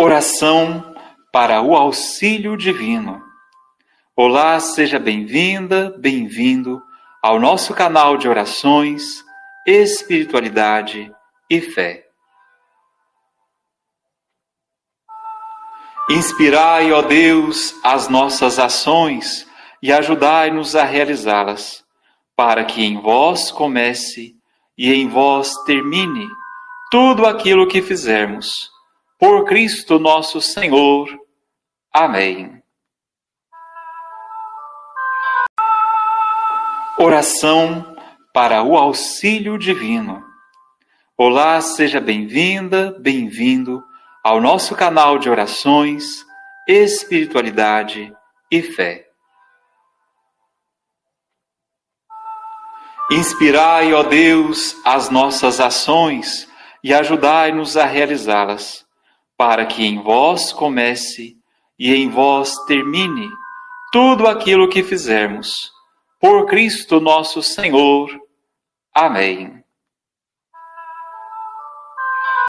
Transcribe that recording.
Oração para o auxílio divino. Olá, seja bem-vinda, bem-vindo ao nosso canal de orações, espiritualidade e fé. Inspirai, ó Deus, as nossas ações e ajudai-nos a realizá-las, para que em vós comece e em vós termine tudo aquilo que fizermos. Por Cristo nosso Senhor. Amém. Oração para o auxílio divino. Olá, seja bem-vinda, bem-vindo ao nosso canal de orações, espiritualidade e fé. Inspirai, ó Deus, as nossas ações e ajudai-nos a realizá-las, para que em vós comece e em vós termine tudo aquilo que fizermos. Por Cristo nosso Senhor. Amém.